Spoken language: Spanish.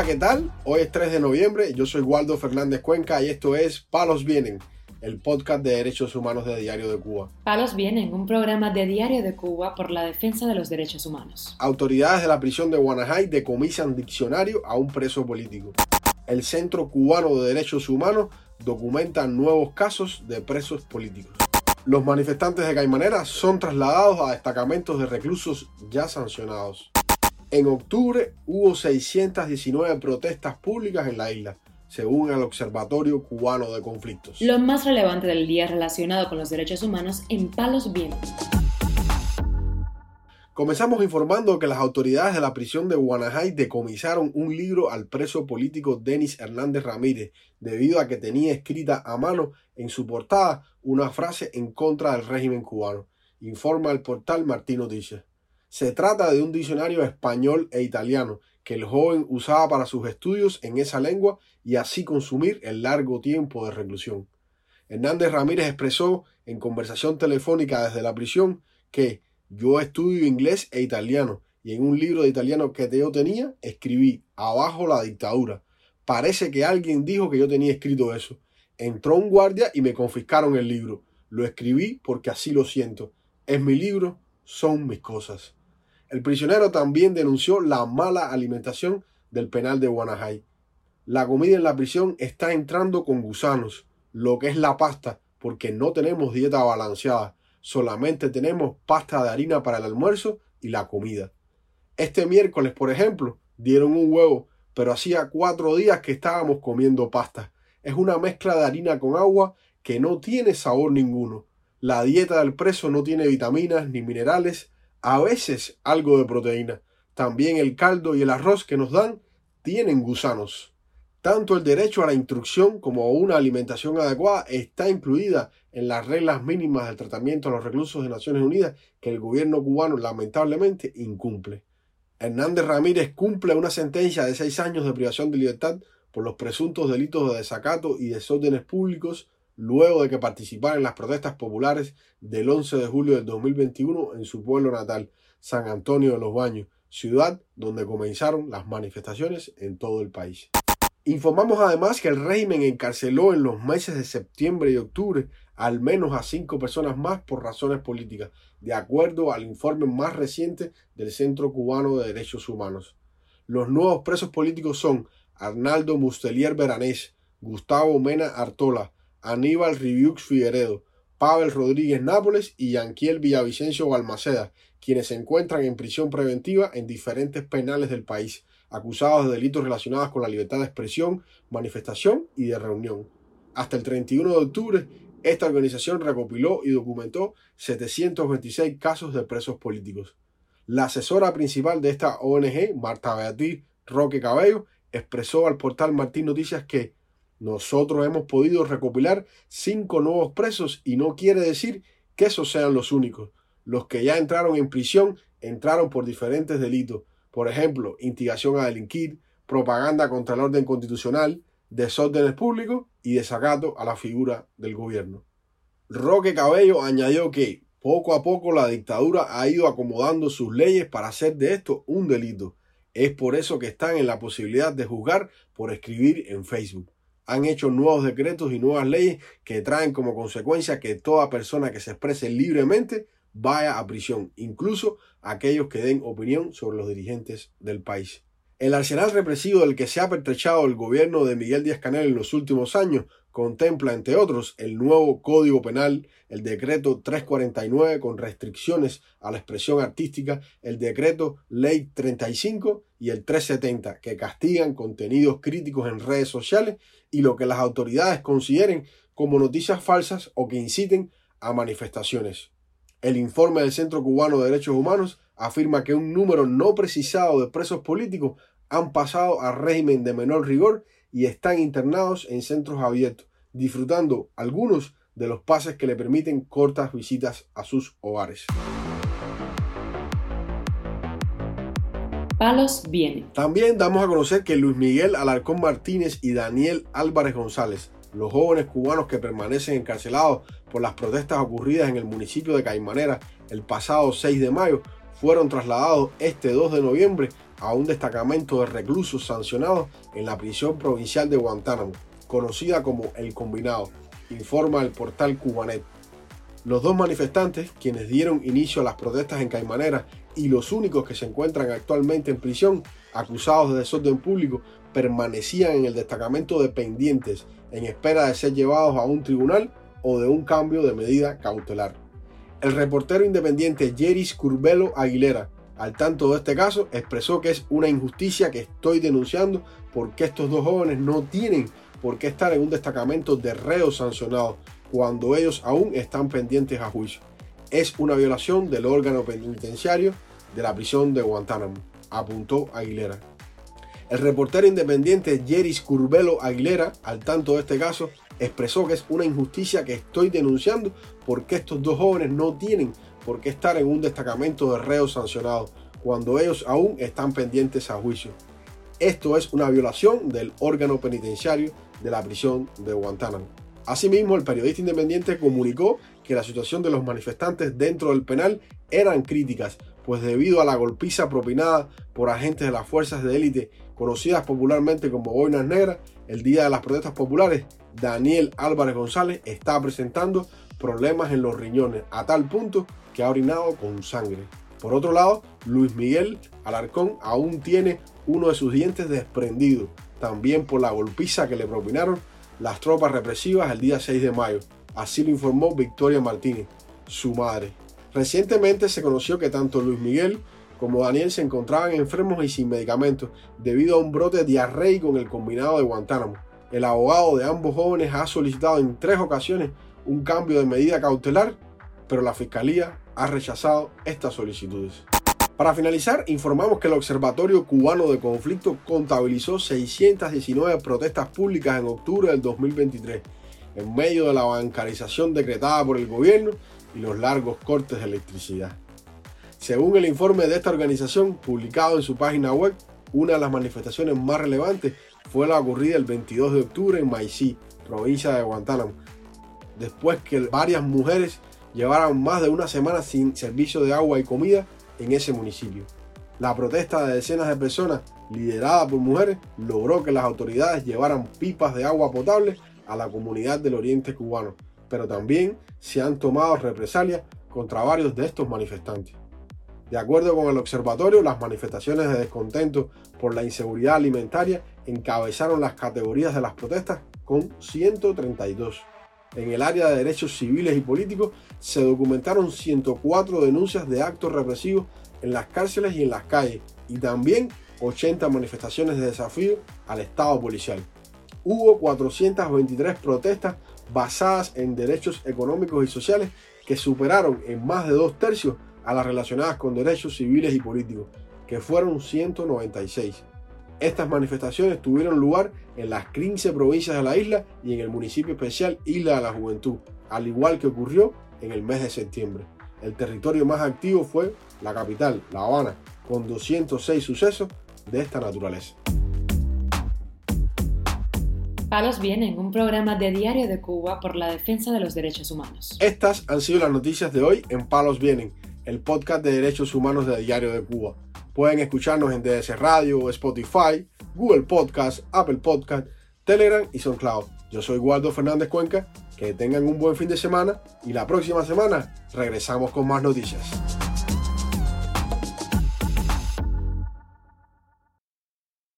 Hola, ¿qué tal? Hoy es 3 de noviembre, yo soy Waldo Fernández Cuenca y esto es Palos Vienen, el podcast de derechos humanos de Diario de Cuba. Palos Vienen, un programa de Diario de Cuba por la defensa de los derechos humanos. Autoridades de la prisión de Guanajay decomisan diccionario a un preso político. El Centro Cubano de Derechos Humanos documenta nuevos casos de presos políticos. Los manifestantes de Caimanera son trasladados a destacamentos de reclusos ya sancionados. En octubre hubo 619 protestas públicas en la isla, según el Observatorio Cubano de Conflictos. Lo más relevante del día relacionado con los derechos humanos en Palos Vientos. Comenzamos informando que las autoridades de la prisión de Guanajay decomisaron un libro al preso político Denis Hernández Ramírez, debido a que tenía escrita a mano en su portada una frase en contra del régimen cubano, informa el portal Martín Noticias. Se trata de un diccionario español e italiano que el joven usaba para sus estudios en esa lengua y así consumir el largo tiempo de reclusión. Hernández Ramírez expresó en conversación telefónica desde la prisión que yo estudio inglés e italiano y en un libro de italiano que yo tenía escribí abajo la dictadura. Parece que alguien dijo que yo tenía escrito eso. Entró un guardia y me confiscaron el libro. Lo escribí porque así lo siento. Es mi libro, son mis cosas. El prisionero también denunció la mala alimentación del penal de Guanajay. La comida en la prisión está entrando con gusanos, lo que es la pasta, porque no tenemos dieta balanceada, solamente tenemos pasta de harina para el almuerzo y la comida. Este miércoles, por ejemplo, dieron un huevo, pero hacía cuatro días que estábamos comiendo pasta. Es una mezcla de harina con agua que no tiene sabor ninguno. La dieta del preso no tiene vitaminas ni minerales, a veces algo de proteína. También el caldo y el arroz que nos dan tienen gusanos. Tanto el derecho a la instrucción como a una alimentación adecuada está incluida en las reglas mínimas del tratamiento a los reclusos de Naciones Unidas que el gobierno cubano lamentablemente incumple. Hernández Ramírez cumple una sentencia de seis años de privación de libertad por los presuntos delitos de desacato y desórdenes públicos luego de que participara en las protestas populares del 11 de julio del 2021 en su pueblo natal, San Antonio de los Baños, ciudad donde comenzaron las manifestaciones en todo el país. Informamos además que el régimen encarceló en los meses de septiembre y octubre al menos a cinco personas más por razones políticas, de acuerdo al informe más reciente del Centro Cubano de Derechos Humanos. Los nuevos presos políticos son Arnaldo Mustelier Veranés, Gustavo Mena Artola, Aníbal Riviux Figueredo, Pavel Rodríguez Nápoles y Yanquiel Villavicencio Balmaceda, quienes se encuentran en prisión preventiva en diferentes penales del país, acusados de delitos relacionados con la libertad de expresión, manifestación y de reunión. Hasta el 31 de octubre, esta organización recopiló y documentó 726 casos de presos políticos. La asesora principal de esta ONG, Marta Beatriz Roque Cabello, expresó al portal Martín Noticias que nosotros hemos podido recopilar cinco nuevos presos y no quiere decir que esos sean los únicos. Los que ya entraron en prisión entraron por diferentes delitos. Por ejemplo, instigación a delinquir, propaganda contra el orden constitucional, desórdenes públicos y desacato a la figura del gobierno. Roque Cabello añadió que poco a poco la dictadura ha ido acomodando sus leyes para hacer de esto un delito. Es por eso que están en la posibilidad de juzgar por escribir en Facebook han hecho nuevos decretos y nuevas leyes que traen como consecuencia que toda persona que se exprese libremente vaya a prisión, incluso aquellos que den opinión sobre los dirigentes del país. El arsenal represivo del que se ha pertrechado el gobierno de Miguel Díaz Canel en los últimos años contempla, entre otros, el nuevo Código Penal, el decreto 349 con restricciones a la expresión artística, el decreto Ley 35 y el 370 que castigan contenidos críticos en redes sociales y lo que las autoridades consideren como noticias falsas o que inciten a manifestaciones. El informe del Centro Cubano de Derechos Humanos afirma que un número no precisado de presos políticos han pasado a régimen de menor rigor y están internados en centros abiertos, disfrutando algunos de los pases que le permiten cortas visitas a sus hogares. Palos viene. También damos a conocer que Luis Miguel Alarcón Martínez y Daniel Álvarez González, los jóvenes cubanos que permanecen encarcelados por las protestas ocurridas en el municipio de Caimanera el pasado 6 de mayo, fueron trasladados este 2 de noviembre a un destacamento de reclusos sancionados en la prisión provincial de Guantánamo, conocida como El Combinado, informa el portal Cubanet. Los dos manifestantes, quienes dieron inicio a las protestas en Caimanera y los únicos que se encuentran actualmente en prisión, acusados de desorden público, permanecían en el destacamento de pendientes en espera de ser llevados a un tribunal o de un cambio de medida cautelar. El reportero independiente Jeris Curbelo Aguilera, al tanto de este caso, expresó que es una injusticia que estoy denunciando porque estos dos jóvenes no tienen por qué estar en un destacamento de reos sancionados cuando ellos aún están pendientes a juicio. Es una violación del órgano penitenciario de la prisión de Guantánamo, apuntó Aguilera. El reportero independiente Jeris Curbelo Aguilera, al tanto de este caso, expresó que es una injusticia que estoy denunciando porque estos dos jóvenes no tienen por qué estar en un destacamento de reos sancionados cuando ellos aún están pendientes a juicio. Esto es una violación del órgano penitenciario de la prisión de Guantánamo. Asimismo, el periodista independiente comunicó que la situación de los manifestantes dentro del penal eran críticas, pues debido a la golpiza propinada por agentes de las fuerzas de élite conocidas popularmente como boinas negras, el día de las protestas populares, Daniel Álvarez González está presentando problemas en los riñones a tal punto que ha orinado con sangre. Por otro lado, Luis Miguel Alarcón aún tiene uno de sus dientes desprendido, también por la golpiza que le propinaron las tropas represivas el día 6 de mayo. Así lo informó Victoria Martínez, su madre. Recientemente se conoció que tanto Luis Miguel como Daniel se encontraban enfermos y sin medicamentos debido a un brote diarreico en el combinado de Guantánamo. El abogado de ambos jóvenes ha solicitado en tres ocasiones un cambio de medida cautelar, pero la Fiscalía ha rechazado estas solicitudes. Para finalizar, informamos que el Observatorio Cubano de Conflicto contabilizó 619 protestas públicas en octubre del 2023, en medio de la bancarización decretada por el gobierno y los largos cortes de electricidad. Según el informe de esta organización, publicado en su página web, una de las manifestaciones más relevantes fue la ocurrida el 22 de octubre en Maicí, provincia de Guantánamo, después que varias mujeres llevaran más de una semana sin servicio de agua y comida en ese municipio. La protesta de decenas de personas, liderada por mujeres, logró que las autoridades llevaran pipas de agua potable a la comunidad del oriente cubano, pero también se han tomado represalias contra varios de estos manifestantes. De acuerdo con el observatorio, las manifestaciones de descontento por la inseguridad alimentaria encabezaron las categorías de las protestas con 132. En el área de derechos civiles y políticos se documentaron 104 denuncias de actos represivos en las cárceles y en las calles, y también 80 manifestaciones de desafío al Estado policial. Hubo 423 protestas basadas en derechos económicos y sociales que superaron en más de dos tercios a las relacionadas con derechos civiles y políticos, que fueron 196. Estas manifestaciones tuvieron lugar en las 15 provincias de la isla y en el municipio especial Isla de la Juventud, al igual que ocurrió en el mes de septiembre. El territorio más activo fue la capital, La Habana, con 206 sucesos de esta naturaleza. Palos Vienen, un programa de Diario de Cuba por la defensa de los derechos humanos. Estas han sido las noticias de hoy en Palos Vienen, el podcast de derechos humanos de Diario de Cuba. Pueden escucharnos en DS Radio, Spotify, Google Podcast, Apple Podcast, Telegram y SoundCloud. Yo soy Waldo Fernández Cuenca. Que tengan un buen fin de semana y la próxima semana regresamos con más noticias.